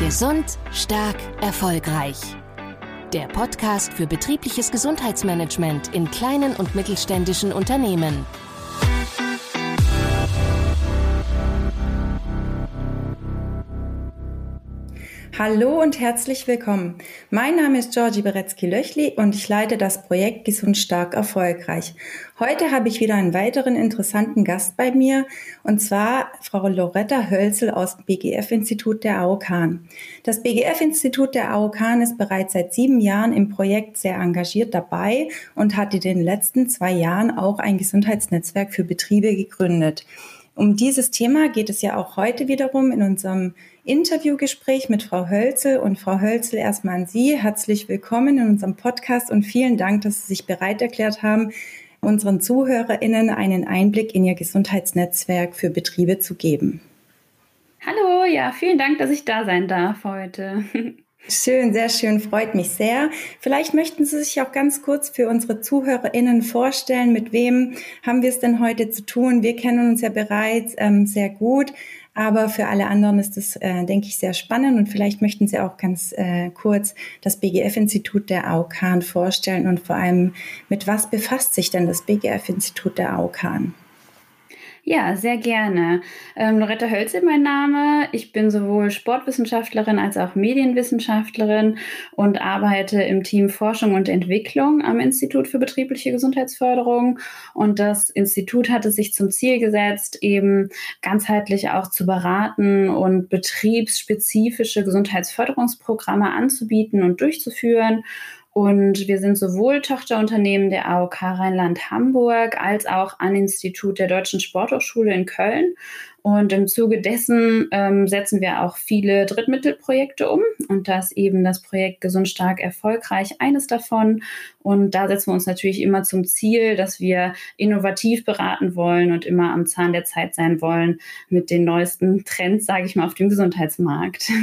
Gesund, stark, erfolgreich. Der Podcast für betriebliches Gesundheitsmanagement in kleinen und mittelständischen Unternehmen. Hallo und herzlich willkommen. Mein Name ist Georgie Beretzky-Löchli und ich leite das Projekt Gesund Stark Erfolgreich. Heute habe ich wieder einen weiteren interessanten Gast bei mir und zwar Frau Loretta Hölzel aus dem BGF-Institut der AOK. Das BGF-Institut der AOK ist bereits seit sieben Jahren im Projekt sehr engagiert dabei und hat in den letzten zwei Jahren auch ein Gesundheitsnetzwerk für Betriebe gegründet. Um dieses Thema geht es ja auch heute wiederum in unserem Interviewgespräch mit Frau Hölzel. Und Frau Hölzel, erstmal an Sie. Herzlich willkommen in unserem Podcast und vielen Dank, dass Sie sich bereit erklärt haben, unseren ZuhörerInnen einen Einblick in Ihr Gesundheitsnetzwerk für Betriebe zu geben. Hallo, ja, vielen Dank, dass ich da sein darf heute. Schön, sehr schön, freut mich sehr. Vielleicht möchten Sie sich auch ganz kurz für unsere ZuhörerInnen vorstellen, mit wem haben wir es denn heute zu tun? Wir kennen uns ja bereits ähm, sehr gut, aber für alle anderen ist es, äh, denke ich, sehr spannend und vielleicht möchten Sie auch ganz äh, kurz das BGF-Institut der AOK vorstellen und vor allem, mit was befasst sich denn das BGF-Institut der AOK? Ja, sehr gerne. Ähm, Loretta Hölzel mein Name. Ich bin sowohl Sportwissenschaftlerin als auch Medienwissenschaftlerin und arbeite im Team Forschung und Entwicklung am Institut für betriebliche Gesundheitsförderung. Und das Institut hatte sich zum Ziel gesetzt, eben ganzheitlich auch zu beraten und betriebsspezifische Gesundheitsförderungsprogramme anzubieten und durchzuführen. Und wir sind sowohl Tochterunternehmen der AOK Rheinland-Hamburg als auch an Institut der Deutschen Sporthochschule in Köln und im Zuge dessen ähm, setzen wir auch viele Drittmittelprojekte um. Und da ist eben das Projekt Gesund Stark Erfolgreich eines davon. Und da setzen wir uns natürlich immer zum Ziel, dass wir innovativ beraten wollen und immer am Zahn der Zeit sein wollen mit den neuesten Trends, sage ich mal, auf dem Gesundheitsmarkt.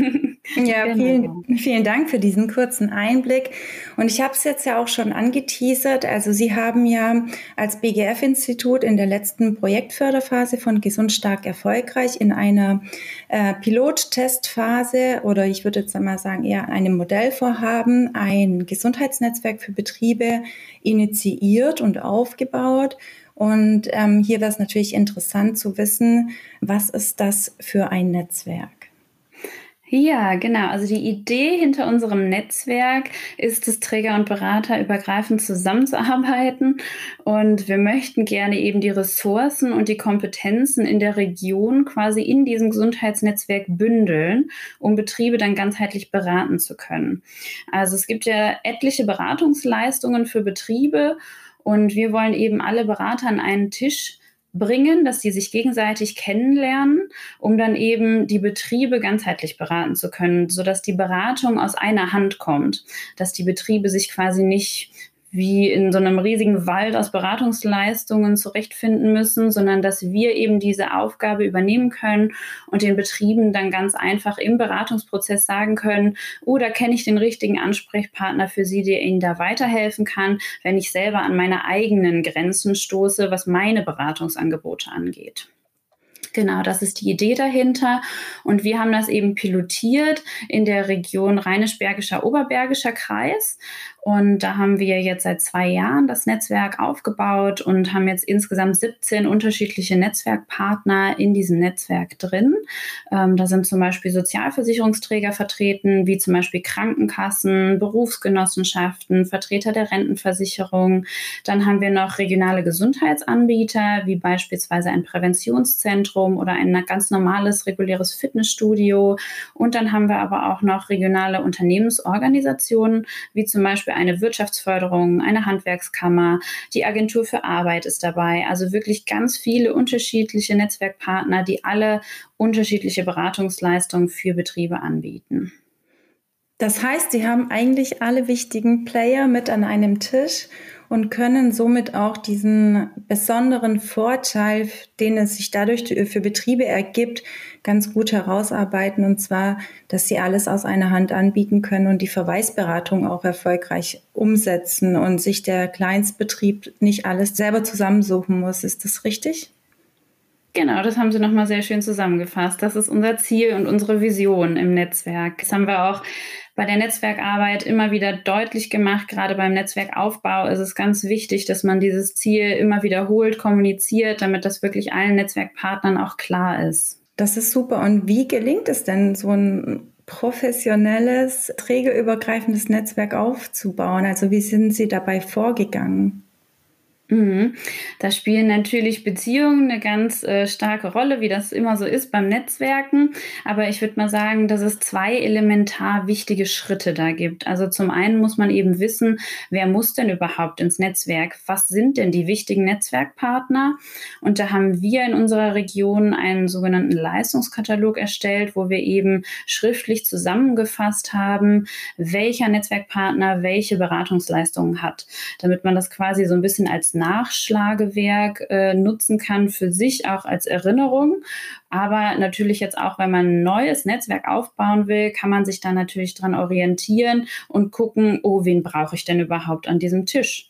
Ja, genau. vielen, vielen Dank für diesen kurzen Einblick. Und ich habe es jetzt ja auch schon angeteasert. Also Sie haben ja als BGF-Institut in der letzten Projektförderphase von Gesund Stark Erfolgreich erfolgreich in einer äh, Pilottestphase oder ich würde jetzt einmal sagen eher einem Modellvorhaben ein Gesundheitsnetzwerk für Betriebe initiiert und aufgebaut. Und ähm, hier wäre es natürlich interessant zu wissen, was ist das für ein Netzwerk? Ja, genau. Also die Idee hinter unserem Netzwerk ist es, Träger und Berater übergreifend zusammenzuarbeiten. Und wir möchten gerne eben die Ressourcen und die Kompetenzen in der Region quasi in diesem Gesundheitsnetzwerk bündeln, um Betriebe dann ganzheitlich beraten zu können. Also es gibt ja etliche Beratungsleistungen für Betriebe. Und wir wollen eben alle Berater an einen Tisch bringen, dass die sich gegenseitig kennenlernen, um dann eben die Betriebe ganzheitlich beraten zu können, sodass die Beratung aus einer Hand kommt, dass die Betriebe sich quasi nicht wie in so einem riesigen Wald aus Beratungsleistungen zurechtfinden müssen, sondern dass wir eben diese Aufgabe übernehmen können und den Betrieben dann ganz einfach im Beratungsprozess sagen können, oh, da kenne ich den richtigen Ansprechpartner für Sie, der Ihnen da weiterhelfen kann, wenn ich selber an meine eigenen Grenzen stoße, was meine Beratungsangebote angeht. Genau, das ist die Idee dahinter. Und wir haben das eben pilotiert in der Region Rheinisch-Bergischer Oberbergischer Kreis. Und da haben wir jetzt seit zwei Jahren das Netzwerk aufgebaut und haben jetzt insgesamt 17 unterschiedliche Netzwerkpartner in diesem Netzwerk drin. Ähm, da sind zum Beispiel Sozialversicherungsträger vertreten, wie zum Beispiel Krankenkassen, Berufsgenossenschaften, Vertreter der Rentenversicherung. Dann haben wir noch regionale Gesundheitsanbieter, wie beispielsweise ein Präventionszentrum oder ein ganz normales, reguläres Fitnessstudio. Und dann haben wir aber auch noch regionale Unternehmensorganisationen, wie zum Beispiel Beispiel eine Wirtschaftsförderung, eine Handwerkskammer, die Agentur für Arbeit ist dabei. Also wirklich ganz viele unterschiedliche Netzwerkpartner, die alle unterschiedliche Beratungsleistungen für Betriebe anbieten. Das heißt, Sie haben eigentlich alle wichtigen Player mit an einem Tisch und können somit auch diesen besonderen Vorteil, den es sich dadurch für Betriebe ergibt, ganz gut herausarbeiten. Und zwar, dass sie alles aus einer Hand anbieten können und die Verweisberatung auch erfolgreich umsetzen und sich der Kleinstbetrieb nicht alles selber zusammensuchen muss. Ist das richtig? Genau, das haben Sie nochmal sehr schön zusammengefasst. Das ist unser Ziel und unsere Vision im Netzwerk. Das haben wir auch bei der Netzwerkarbeit immer wieder deutlich gemacht. Gerade beim Netzwerkaufbau ist es ganz wichtig, dass man dieses Ziel immer wiederholt kommuniziert, damit das wirklich allen Netzwerkpartnern auch klar ist. Das ist super. Und wie gelingt es denn, so ein professionelles, trägerübergreifendes Netzwerk aufzubauen? Also wie sind Sie dabei vorgegangen? Mhm. Da spielen natürlich Beziehungen eine ganz äh, starke Rolle, wie das immer so ist beim Netzwerken. Aber ich würde mal sagen, dass es zwei elementar wichtige Schritte da gibt. Also zum einen muss man eben wissen, wer muss denn überhaupt ins Netzwerk? Was sind denn die wichtigen Netzwerkpartner? Und da haben wir in unserer Region einen sogenannten Leistungskatalog erstellt, wo wir eben schriftlich zusammengefasst haben, welcher Netzwerkpartner welche Beratungsleistungen hat, damit man das quasi so ein bisschen als Nachschlagewerk äh, nutzen kann für sich auch als Erinnerung. Aber natürlich jetzt auch, wenn man ein neues Netzwerk aufbauen will, kann man sich da natürlich dran orientieren und gucken, oh, wen brauche ich denn überhaupt an diesem Tisch?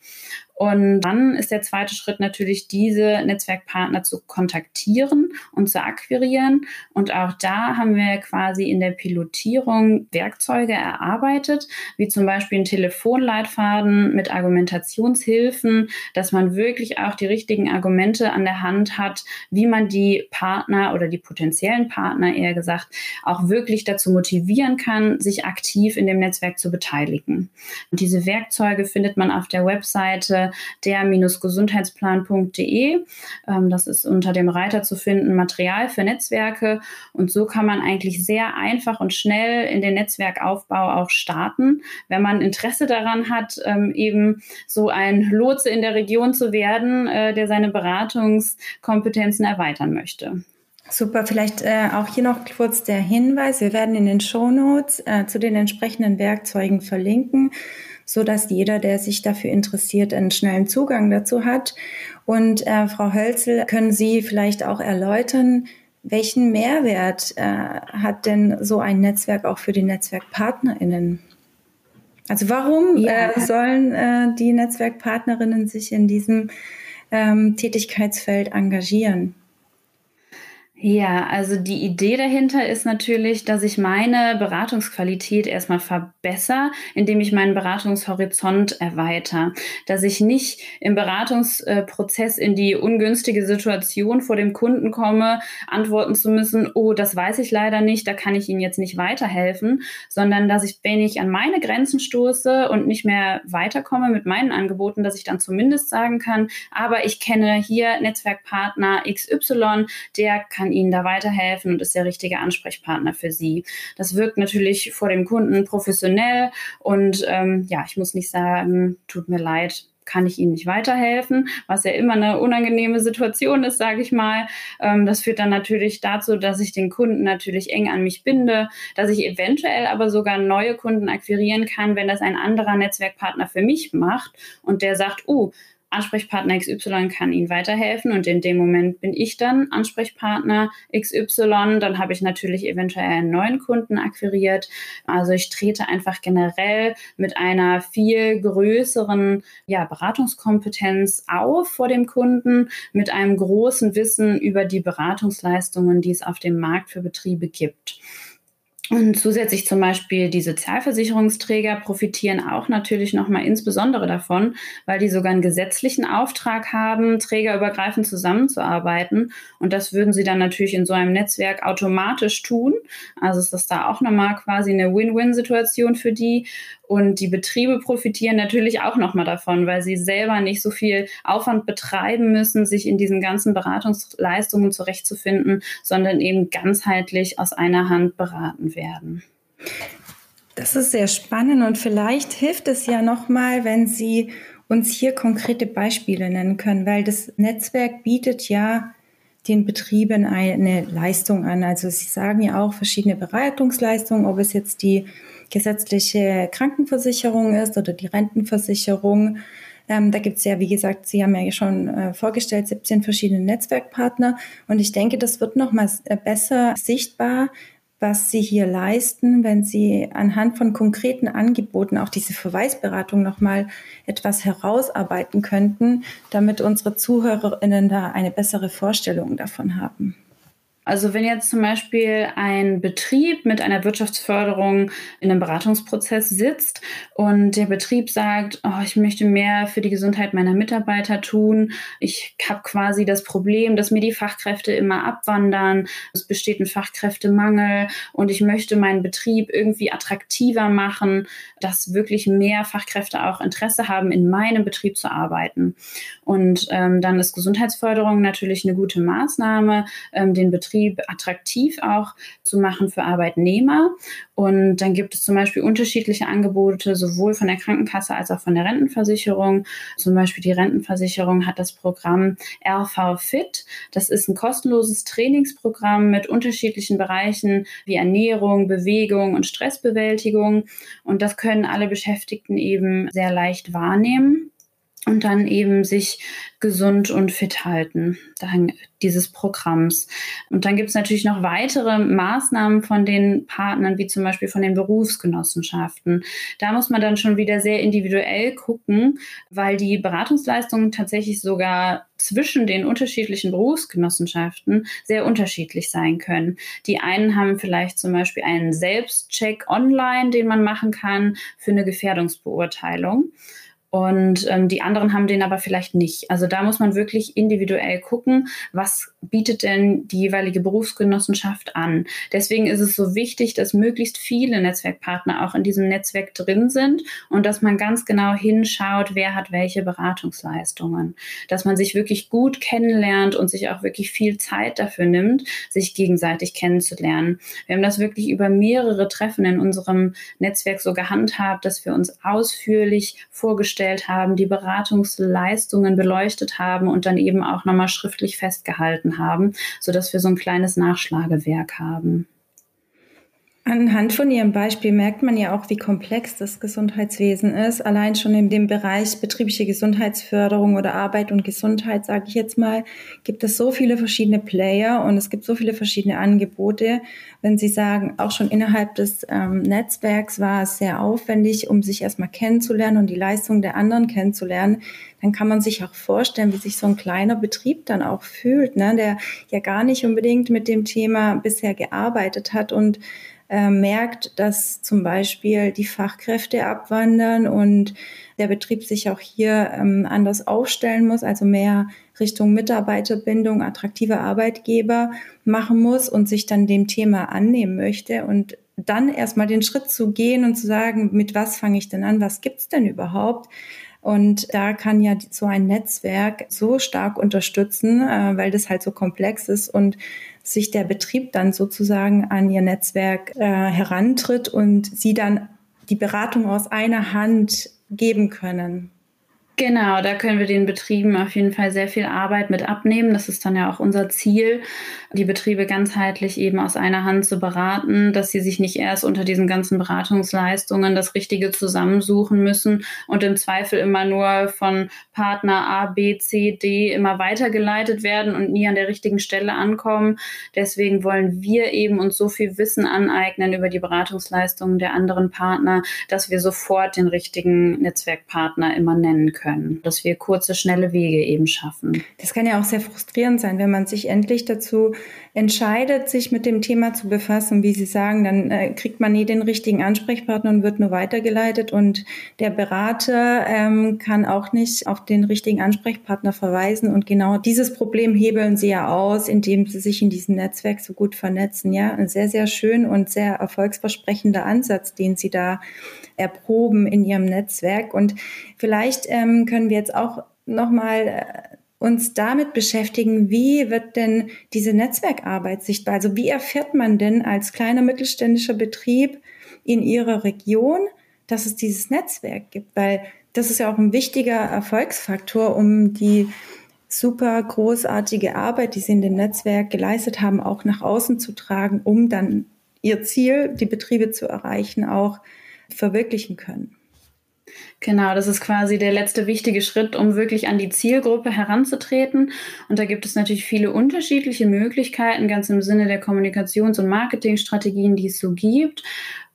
Und dann ist der zweite Schritt natürlich, diese Netzwerkpartner zu kontaktieren und zu akquirieren. Und auch da haben wir quasi in der Pilotierung Werkzeuge erarbeitet, wie zum Beispiel ein Telefonleitfaden mit Argumentationshilfen, dass man wirklich auch die richtigen Argumente an der Hand hat, wie man die Partner oder die potenziellen Partner eher gesagt auch wirklich dazu motivieren kann, sich aktiv in dem Netzwerk zu beteiligen. Und diese Werkzeuge findet man auf der Webseite der-gesundheitsplan.de. Ähm, das ist unter dem Reiter zu finden, Material für Netzwerke. Und so kann man eigentlich sehr einfach und schnell in den Netzwerkaufbau auch starten, wenn man Interesse daran hat, ähm, eben so ein Lotse in der Region zu werden, äh, der seine Beratungskompetenzen erweitern möchte. Super, vielleicht äh, auch hier noch kurz der Hinweis. Wir werden in den Shownotes äh, zu den entsprechenden Werkzeugen verlinken so dass jeder, der sich dafür interessiert, einen schnellen Zugang dazu hat. Und äh, Frau Hölzel, können Sie vielleicht auch erläutern, welchen Mehrwert äh, hat denn so ein Netzwerk auch für die NetzwerkpartnerInnen? Also warum ja. äh, sollen äh, die Netzwerkpartnerinnen sich in diesem ähm, Tätigkeitsfeld engagieren? Ja, also die Idee dahinter ist natürlich, dass ich meine Beratungsqualität erstmal verbessere, indem ich meinen Beratungshorizont erweitere. Dass ich nicht im Beratungsprozess in die ungünstige Situation vor dem Kunden komme, antworten zu müssen, oh, das weiß ich leider nicht, da kann ich Ihnen jetzt nicht weiterhelfen, sondern dass ich, wenn ich an meine Grenzen stoße und nicht mehr weiterkomme mit meinen Angeboten, dass ich dann zumindest sagen kann, aber ich kenne hier Netzwerkpartner XY, der kann Ihnen da weiterhelfen und ist der richtige Ansprechpartner für Sie. Das wirkt natürlich vor dem Kunden professionell und ähm, ja, ich muss nicht sagen, tut mir leid, kann ich Ihnen nicht weiterhelfen, was ja immer eine unangenehme Situation ist, sage ich mal. Ähm, das führt dann natürlich dazu, dass ich den Kunden natürlich eng an mich binde, dass ich eventuell aber sogar neue Kunden akquirieren kann, wenn das ein anderer Netzwerkpartner für mich macht und der sagt, oh, Ansprechpartner XY kann Ihnen weiterhelfen und in dem Moment bin ich dann Ansprechpartner XY. Dann habe ich natürlich eventuell einen neuen Kunden akquiriert. Also ich trete einfach generell mit einer viel größeren ja, Beratungskompetenz auf vor dem Kunden, mit einem großen Wissen über die Beratungsleistungen, die es auf dem Markt für Betriebe gibt. Und zusätzlich zum Beispiel die Sozialversicherungsträger profitieren auch natürlich nochmal insbesondere davon, weil die sogar einen gesetzlichen Auftrag haben, trägerübergreifend zusammenzuarbeiten. Und das würden sie dann natürlich in so einem Netzwerk automatisch tun. Also ist das da auch nochmal quasi eine Win-Win-Situation für die. Und die Betriebe profitieren natürlich auch nochmal davon, weil sie selber nicht so viel Aufwand betreiben müssen, sich in diesen ganzen Beratungsleistungen zurechtzufinden, sondern eben ganzheitlich aus einer Hand beraten werden. Das ist sehr spannend und vielleicht hilft es ja nochmal, wenn Sie uns hier konkrete Beispiele nennen können, weil das Netzwerk bietet ja den Betrieben eine Leistung an. Also Sie sagen ja auch verschiedene Beratungsleistungen, ob es jetzt die gesetzliche Krankenversicherung ist oder die Rentenversicherung. Ähm, da gibt es ja, wie gesagt, Sie haben ja schon äh, vorgestellt, 17 verschiedene Netzwerkpartner. Und ich denke, das wird noch mal äh, besser sichtbar, was Sie hier leisten, wenn Sie anhand von konkreten Angeboten auch diese Verweisberatung nochmal etwas herausarbeiten könnten, damit unsere ZuhörerInnen da eine bessere Vorstellung davon haben. Also wenn jetzt zum Beispiel ein Betrieb mit einer Wirtschaftsförderung in einem Beratungsprozess sitzt und der Betrieb sagt, oh, ich möchte mehr für die Gesundheit meiner Mitarbeiter tun, ich habe quasi das Problem, dass mir die Fachkräfte immer abwandern, es besteht ein Fachkräftemangel und ich möchte meinen Betrieb irgendwie attraktiver machen, dass wirklich mehr Fachkräfte auch Interesse haben, in meinem Betrieb zu arbeiten. Und ähm, dann ist Gesundheitsförderung natürlich eine gute Maßnahme, ähm, den Betrieb Betrieb attraktiv auch zu machen für Arbeitnehmer. Und dann gibt es zum Beispiel unterschiedliche Angebote, sowohl von der Krankenkasse als auch von der Rentenversicherung. Zum Beispiel die Rentenversicherung hat das Programm RV Fit. Das ist ein kostenloses Trainingsprogramm mit unterschiedlichen Bereichen wie Ernährung, Bewegung und Stressbewältigung. Und das können alle Beschäftigten eben sehr leicht wahrnehmen und dann eben sich gesund und fit halten, dank dieses Programms. Und dann gibt es natürlich noch weitere Maßnahmen von den Partnern, wie zum Beispiel von den Berufsgenossenschaften. Da muss man dann schon wieder sehr individuell gucken, weil die Beratungsleistungen tatsächlich sogar zwischen den unterschiedlichen Berufsgenossenschaften sehr unterschiedlich sein können. Die einen haben vielleicht zum Beispiel einen Selbstcheck online, den man machen kann für eine Gefährdungsbeurteilung. Und ähm, die anderen haben den aber vielleicht nicht. Also da muss man wirklich individuell gucken, was bietet denn die jeweilige Berufsgenossenschaft an. Deswegen ist es so wichtig, dass möglichst viele Netzwerkpartner auch in diesem Netzwerk drin sind und dass man ganz genau hinschaut, wer hat welche Beratungsleistungen. Dass man sich wirklich gut kennenlernt und sich auch wirklich viel Zeit dafür nimmt, sich gegenseitig kennenzulernen. Wir haben das wirklich über mehrere Treffen in unserem Netzwerk so gehandhabt, dass wir uns ausführlich vorgestellt vorgestellt haben, die Beratungsleistungen beleuchtet haben und dann eben auch nochmal schriftlich festgehalten haben, sodass wir so ein kleines Nachschlagewerk haben. Anhand von Ihrem Beispiel merkt man ja auch, wie komplex das Gesundheitswesen ist. Allein schon in dem Bereich betriebliche Gesundheitsförderung oder Arbeit und Gesundheit, sage ich jetzt mal, gibt es so viele verschiedene Player und es gibt so viele verschiedene Angebote. Wenn Sie sagen, auch schon innerhalb des ähm, Netzwerks war es sehr aufwendig, um sich erstmal kennenzulernen und die Leistung der anderen kennenzulernen, dann kann man sich auch vorstellen, wie sich so ein kleiner Betrieb dann auch fühlt, ne? der ja gar nicht unbedingt mit dem Thema bisher gearbeitet hat und äh, merkt, dass zum Beispiel die Fachkräfte abwandern und der Betrieb sich auch hier ähm, anders aufstellen muss, also mehr Richtung Mitarbeiterbindung, attraktive Arbeitgeber machen muss und sich dann dem Thema annehmen möchte und dann erstmal den Schritt zu gehen und zu sagen, mit was fange ich denn an, was gibt's denn überhaupt? Und da kann ja so ein Netzwerk so stark unterstützen, äh, weil das halt so komplex ist und sich der Betrieb dann sozusagen an ihr Netzwerk äh, herantritt und sie dann die Beratung aus einer Hand geben können. Genau, da können wir den Betrieben auf jeden Fall sehr viel Arbeit mit abnehmen. Das ist dann ja auch unser Ziel, die Betriebe ganzheitlich eben aus einer Hand zu beraten, dass sie sich nicht erst unter diesen ganzen Beratungsleistungen das Richtige zusammensuchen müssen und im Zweifel immer nur von Partner A, B, C, D immer weitergeleitet werden und nie an der richtigen Stelle ankommen. Deswegen wollen wir eben uns so viel Wissen aneignen über die Beratungsleistungen der anderen Partner, dass wir sofort den richtigen Netzwerkpartner immer nennen können können, dass wir kurze, schnelle Wege eben schaffen. Das kann ja auch sehr frustrierend sein, wenn man sich endlich dazu entscheidet, sich mit dem Thema zu befassen. Wie Sie sagen, dann äh, kriegt man nie den richtigen Ansprechpartner und wird nur weitergeleitet und der Berater ähm, kann auch nicht auf den richtigen Ansprechpartner verweisen. Und genau dieses Problem hebeln Sie ja aus, indem Sie sich in diesem Netzwerk so gut vernetzen. Ja, ein sehr, sehr schön und sehr erfolgsversprechender Ansatz, den Sie da erproben in Ihrem Netzwerk. Und vielleicht ähm, können wir jetzt auch nochmal äh, uns damit beschäftigen, wie wird denn diese Netzwerkarbeit sichtbar? Also wie erfährt man denn als kleiner mittelständischer Betrieb in Ihrer Region, dass es dieses Netzwerk gibt? Weil das ist ja auch ein wichtiger Erfolgsfaktor, um die super großartige Arbeit, die Sie in dem Netzwerk geleistet haben, auch nach außen zu tragen, um dann Ihr Ziel, die Betriebe zu erreichen, auch verwirklichen können. Genau, das ist quasi der letzte wichtige Schritt, um wirklich an die Zielgruppe heranzutreten. Und da gibt es natürlich viele unterschiedliche Möglichkeiten, ganz im Sinne der Kommunikations- und Marketingstrategien, die es so gibt.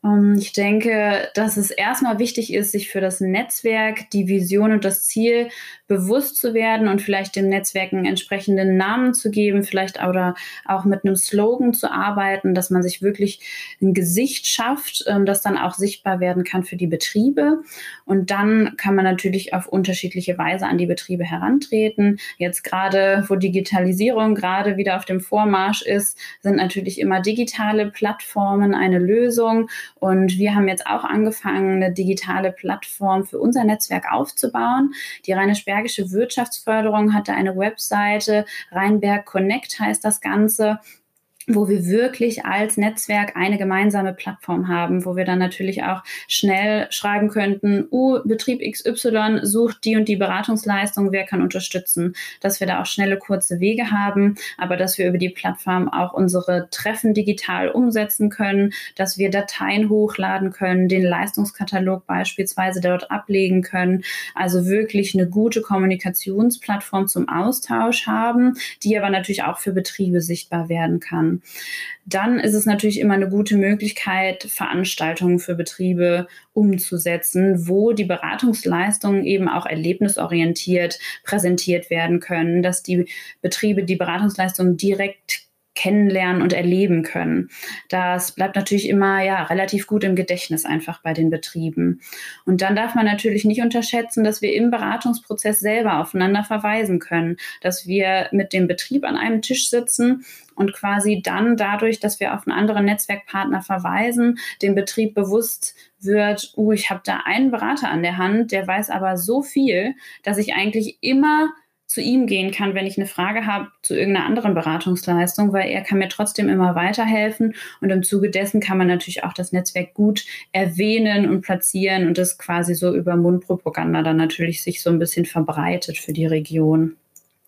Ähm, ich denke, dass es erstmal wichtig ist, sich für das Netzwerk, die Vision und das Ziel bewusst zu werden und vielleicht dem Netzwerk einen entsprechenden Namen zu geben, vielleicht oder auch mit einem Slogan zu arbeiten, dass man sich wirklich ein Gesicht schafft, ähm, das dann auch sichtbar werden kann für die Betriebe. Und dann kann man natürlich auf unterschiedliche Weise an die Betriebe herantreten. Jetzt gerade, wo Digitalisierung gerade wieder auf dem Vormarsch ist, sind natürlich immer digitale Plattformen eine Lösung. Und wir haben jetzt auch angefangen, eine digitale Plattform für unser Netzwerk aufzubauen. Die Rheinisch-Bergische Wirtschaftsförderung hatte eine Webseite, Rheinberg Connect heißt das Ganze wo wir wirklich als Netzwerk eine gemeinsame Plattform haben, wo wir dann natürlich auch schnell schreiben könnten, uh, Betrieb XY sucht die und die Beratungsleistung, wer kann unterstützen, dass wir da auch schnelle, kurze Wege haben, aber dass wir über die Plattform auch unsere Treffen digital umsetzen können, dass wir Dateien hochladen können, den Leistungskatalog beispielsweise dort ablegen können, also wirklich eine gute Kommunikationsplattform zum Austausch haben, die aber natürlich auch für Betriebe sichtbar werden kann. Dann ist es natürlich immer eine gute Möglichkeit, Veranstaltungen für Betriebe umzusetzen, wo die Beratungsleistungen eben auch erlebnisorientiert präsentiert werden können, dass die Betriebe die Beratungsleistungen direkt kennenlernen und erleben können. Das bleibt natürlich immer ja relativ gut im Gedächtnis einfach bei den Betrieben. Und dann darf man natürlich nicht unterschätzen, dass wir im Beratungsprozess selber aufeinander verweisen können, dass wir mit dem Betrieb an einem Tisch sitzen und quasi dann dadurch, dass wir auf einen anderen Netzwerkpartner verweisen, dem Betrieb bewusst wird, uh, ich habe da einen Berater an der Hand, der weiß aber so viel, dass ich eigentlich immer zu ihm gehen kann, wenn ich eine Frage habe zu irgendeiner anderen Beratungsleistung, weil er kann mir trotzdem immer weiterhelfen und im Zuge dessen kann man natürlich auch das Netzwerk gut erwähnen und platzieren und das quasi so über Mundpropaganda dann natürlich sich so ein bisschen verbreitet für die Region.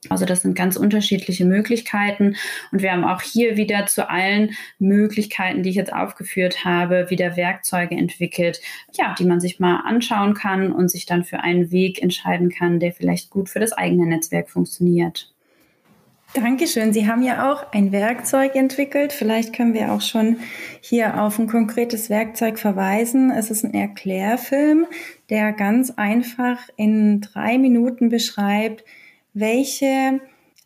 Also das sind ganz unterschiedliche Möglichkeiten und wir haben auch hier wieder zu allen Möglichkeiten, die ich jetzt aufgeführt habe, wieder Werkzeuge entwickelt, ja, die man sich mal anschauen kann und sich dann für einen Weg entscheiden kann, der vielleicht gut für das eigene Netzwerk funktioniert. Dankeschön. Sie haben ja auch ein Werkzeug entwickelt. Vielleicht können wir auch schon hier auf ein konkretes Werkzeug verweisen. Es ist ein Erklärfilm, der ganz einfach in drei Minuten beschreibt, welche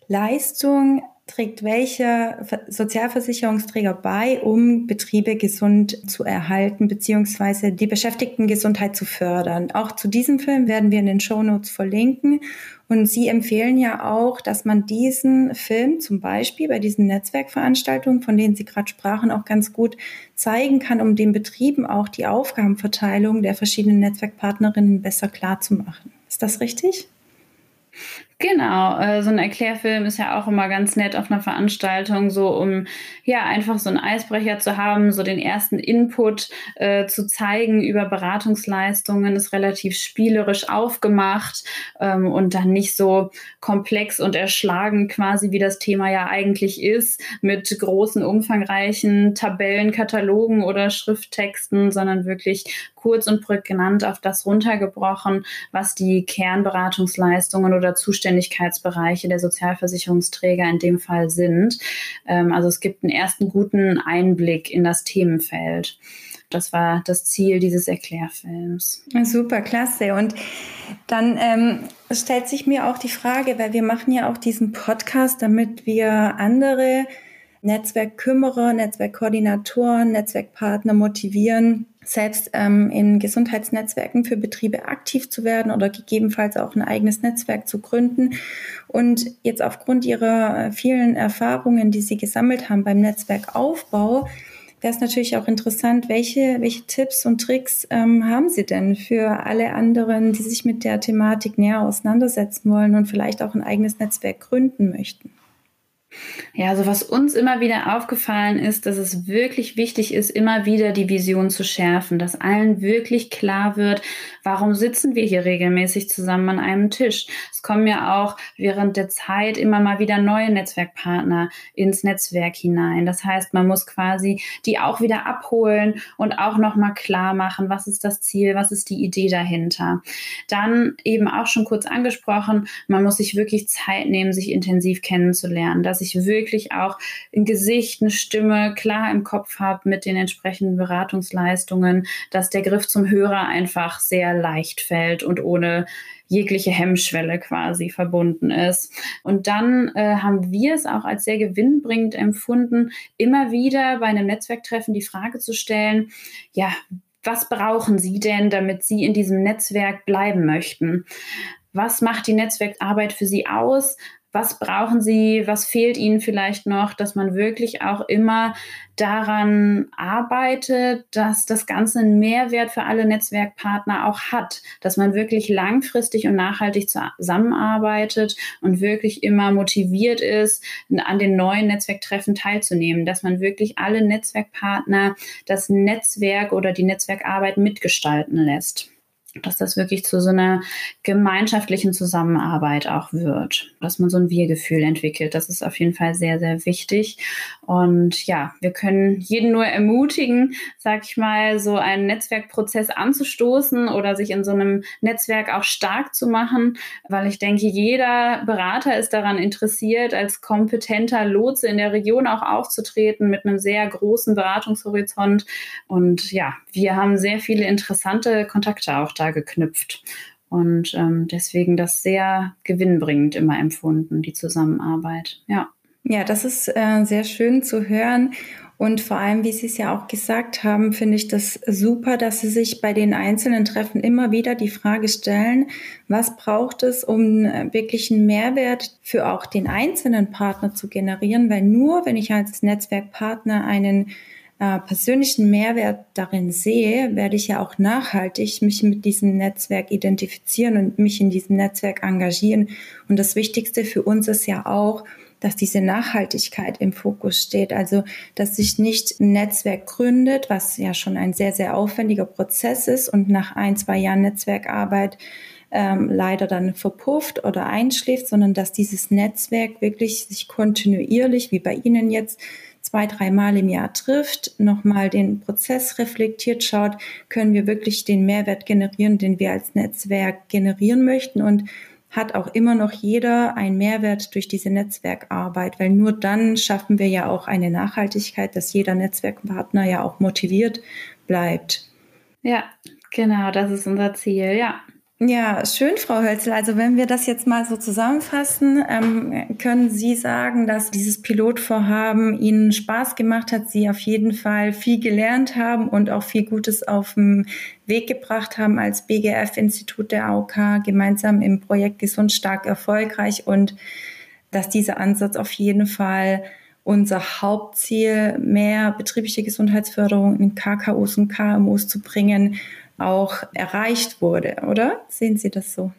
Leistung trägt welcher Sozialversicherungsträger bei, um Betriebe gesund zu erhalten beziehungsweise die Beschäftigtengesundheit zu fördern. Auch zu diesem Film werden wir in den Shownotes verlinken. Und Sie empfehlen ja auch, dass man diesen Film zum Beispiel bei diesen Netzwerkveranstaltungen, von denen Sie gerade sprachen, auch ganz gut zeigen kann, um den Betrieben auch die Aufgabenverteilung der verschiedenen Netzwerkpartnerinnen besser klarzumachen. Ist das richtig? Genau, äh, so ein Erklärfilm ist ja auch immer ganz nett auf einer Veranstaltung, so um ja einfach so einen Eisbrecher zu haben, so den ersten Input äh, zu zeigen über Beratungsleistungen, ist relativ spielerisch aufgemacht ähm, und dann nicht so komplex und erschlagen quasi, wie das Thema ja eigentlich ist, mit großen, umfangreichen Tabellen, Katalogen oder Schrifttexten, sondern wirklich kurz und prägnant auf das runtergebrochen, was die Kernberatungsleistungen oder Zuständigkeitsbereiche der Sozialversicherungsträger in dem Fall sind. Ähm, also es gibt einen ersten guten Einblick in das Themenfeld. Das war das Ziel dieses Erklärfilms. Super, klasse. Und dann ähm, stellt sich mir auch die Frage, weil wir machen ja auch diesen Podcast, damit wir andere Netzwerkkümmerer, Netzwerkkoordinatoren, Netzwerkpartner motivieren, selbst ähm, in Gesundheitsnetzwerken für Betriebe aktiv zu werden oder gegebenenfalls auch ein eigenes Netzwerk zu gründen. Und jetzt aufgrund Ihrer äh, vielen Erfahrungen, die Sie gesammelt haben beim Netzwerkaufbau, wäre es natürlich auch interessant, welche, welche Tipps und Tricks ähm, haben Sie denn für alle anderen, die sich mit der Thematik näher auseinandersetzen wollen und vielleicht auch ein eigenes Netzwerk gründen möchten? Ja, also was uns immer wieder aufgefallen ist, dass es wirklich wichtig ist, immer wieder die Vision zu schärfen, dass allen wirklich klar wird, warum sitzen wir hier regelmäßig zusammen an einem Tisch. Es kommen ja auch während der Zeit immer mal wieder neue Netzwerkpartner ins Netzwerk hinein. Das heißt, man muss quasi die auch wieder abholen und auch nochmal klar machen, was ist das Ziel, was ist die Idee dahinter. Dann eben auch schon kurz angesprochen, man muss sich wirklich Zeit nehmen, sich intensiv kennenzulernen, dass ich wirklich auch ein Gesicht, eine Stimme klar im Kopf habe mit den entsprechenden Beratungsleistungen, dass der Griff zum Hörer einfach sehr leicht fällt und ohne jegliche Hemmschwelle quasi verbunden ist. Und dann äh, haben wir es auch als sehr gewinnbringend empfunden, immer wieder bei einem Netzwerktreffen die Frage zu stellen, ja, was brauchen Sie denn, damit Sie in diesem Netzwerk bleiben möchten? Was macht die Netzwerkarbeit für Sie aus? Was brauchen sie, was fehlt ihnen vielleicht noch, dass man wirklich auch immer daran arbeitet, dass das Ganze einen Mehrwert für alle Netzwerkpartner auch hat, dass man wirklich langfristig und nachhaltig zusammenarbeitet und wirklich immer motiviert ist, an den neuen Netzwerktreffen teilzunehmen, dass man wirklich alle Netzwerkpartner das Netzwerk oder die Netzwerkarbeit mitgestalten lässt dass das wirklich zu so einer gemeinschaftlichen Zusammenarbeit auch wird, dass man so ein Wir-Gefühl entwickelt. Das ist auf jeden Fall sehr, sehr wichtig. Und ja, wir können jeden nur ermutigen, sag ich mal, so einen Netzwerkprozess anzustoßen oder sich in so einem Netzwerk auch stark zu machen, weil ich denke, jeder Berater ist daran interessiert, als kompetenter Lotse in der Region auch aufzutreten mit einem sehr großen Beratungshorizont. Und ja, wir haben sehr viele interessante Kontakte auch da da geknüpft. Und ähm, deswegen das sehr gewinnbringend immer empfunden, die Zusammenarbeit. Ja. Ja, das ist äh, sehr schön zu hören. Und vor allem, wie Sie es ja auch gesagt haben, finde ich das super, dass Sie sich bei den einzelnen Treffen immer wieder die Frage stellen, was braucht es, um äh, wirklich einen Mehrwert für auch den einzelnen Partner zu generieren? Weil nur, wenn ich als Netzwerkpartner einen äh, persönlichen Mehrwert darin sehe, werde ich ja auch nachhaltig mich mit diesem Netzwerk identifizieren und mich in diesem Netzwerk engagieren. Und das Wichtigste für uns ist ja auch, dass diese Nachhaltigkeit im Fokus steht. Also, dass sich nicht ein Netzwerk gründet, was ja schon ein sehr, sehr aufwendiger Prozess ist und nach ein, zwei Jahren Netzwerkarbeit ähm, leider dann verpufft oder einschläft, sondern dass dieses Netzwerk wirklich sich kontinuierlich, wie bei Ihnen jetzt, zwei, dreimal im Jahr trifft, nochmal den Prozess reflektiert schaut, können wir wirklich den Mehrwert generieren, den wir als Netzwerk generieren möchten und hat auch immer noch jeder einen Mehrwert durch diese Netzwerkarbeit, weil nur dann schaffen wir ja auch eine Nachhaltigkeit, dass jeder Netzwerkpartner ja auch motiviert bleibt. Ja, genau, das ist unser Ziel, ja. Ja, schön, Frau Hölzel. Also wenn wir das jetzt mal so zusammenfassen, ähm, können Sie sagen, dass dieses Pilotvorhaben Ihnen Spaß gemacht hat, Sie auf jeden Fall viel gelernt haben und auch viel Gutes auf den Weg gebracht haben als BGF-Institut der AOK gemeinsam im Projekt Gesund Stark erfolgreich und dass dieser Ansatz auf jeden Fall unser Hauptziel, mehr betriebliche Gesundheitsförderung in KKOs und KMOs zu bringen auch erreicht wurde, oder? Sehen Sie das so?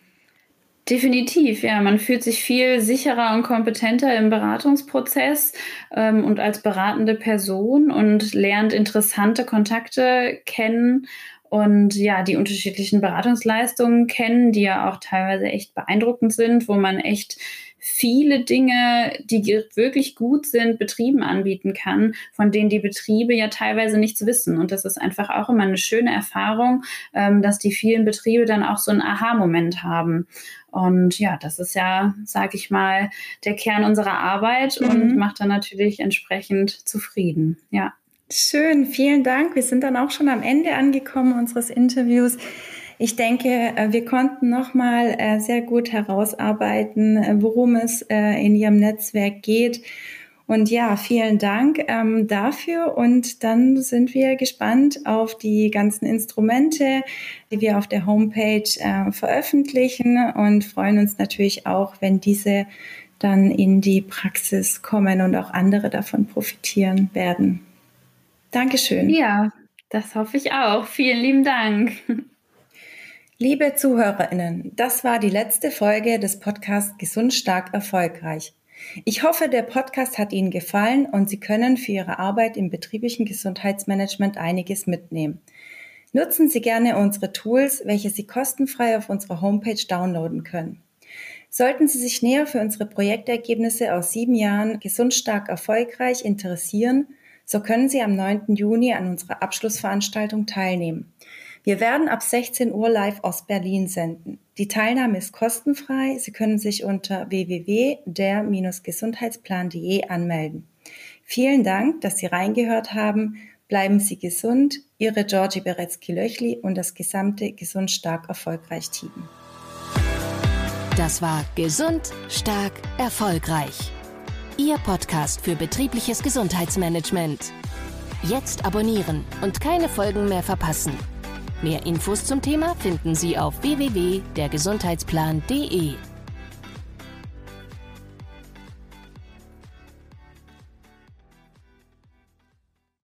Definitiv, ja. Man fühlt sich viel sicherer und kompetenter im Beratungsprozess ähm, und als beratende Person und lernt interessante Kontakte kennen und ja, die unterschiedlichen Beratungsleistungen kennen, die ja auch teilweise echt beeindruckend sind, wo man echt viele Dinge, die wirklich gut sind, Betrieben anbieten kann, von denen die Betriebe ja teilweise nichts wissen. Und das ist einfach auch immer eine schöne Erfahrung, ähm, dass die vielen Betriebe dann auch so einen Aha-Moment haben. Und ja, das ist ja, sag ich mal, der Kern unserer Arbeit mhm. und macht dann natürlich entsprechend zufrieden. Ja. Schön, vielen Dank. Wir sind dann auch schon am Ende angekommen unseres Interviews. Ich denke, äh, wir konnten nochmal äh, sehr gut herausarbeiten, äh, worum es in Ihrem Netzwerk geht. Und ja, vielen Dank ähm, dafür. Und dann sind wir gespannt auf die ganzen Instrumente, die wir auf der Homepage äh, veröffentlichen und freuen uns natürlich auch, wenn diese dann in die Praxis kommen und auch andere davon profitieren werden. Dankeschön. Ja, das hoffe ich auch. Vielen lieben Dank. Liebe Zuhörerinnen, das war die letzte Folge des Podcasts Gesund, stark, erfolgreich. Ich hoffe, der Podcast hat Ihnen gefallen und Sie können für Ihre Arbeit im betrieblichen Gesundheitsmanagement einiges mitnehmen. Nutzen Sie gerne unsere Tools, welche Sie kostenfrei auf unserer Homepage downloaden können. Sollten Sie sich näher für unsere Projektergebnisse aus sieben Jahren gesund stark erfolgreich interessieren, so können Sie am 9. Juni an unserer Abschlussveranstaltung teilnehmen. Wir werden ab 16 Uhr live aus Berlin senden. Die Teilnahme ist kostenfrei. Sie können sich unter www.der-gesundheitsplan.de anmelden. Vielen Dank, dass Sie reingehört haben. Bleiben Sie gesund. Ihre Georgie Beretzky-Löchli und das gesamte Gesund Stark Erfolgreich Team. Das war Gesund Stark Erfolgreich. Ihr Podcast für betriebliches Gesundheitsmanagement. Jetzt abonnieren und keine Folgen mehr verpassen. Mehr Infos zum Thema finden Sie auf www.dergesundheitsplan.de.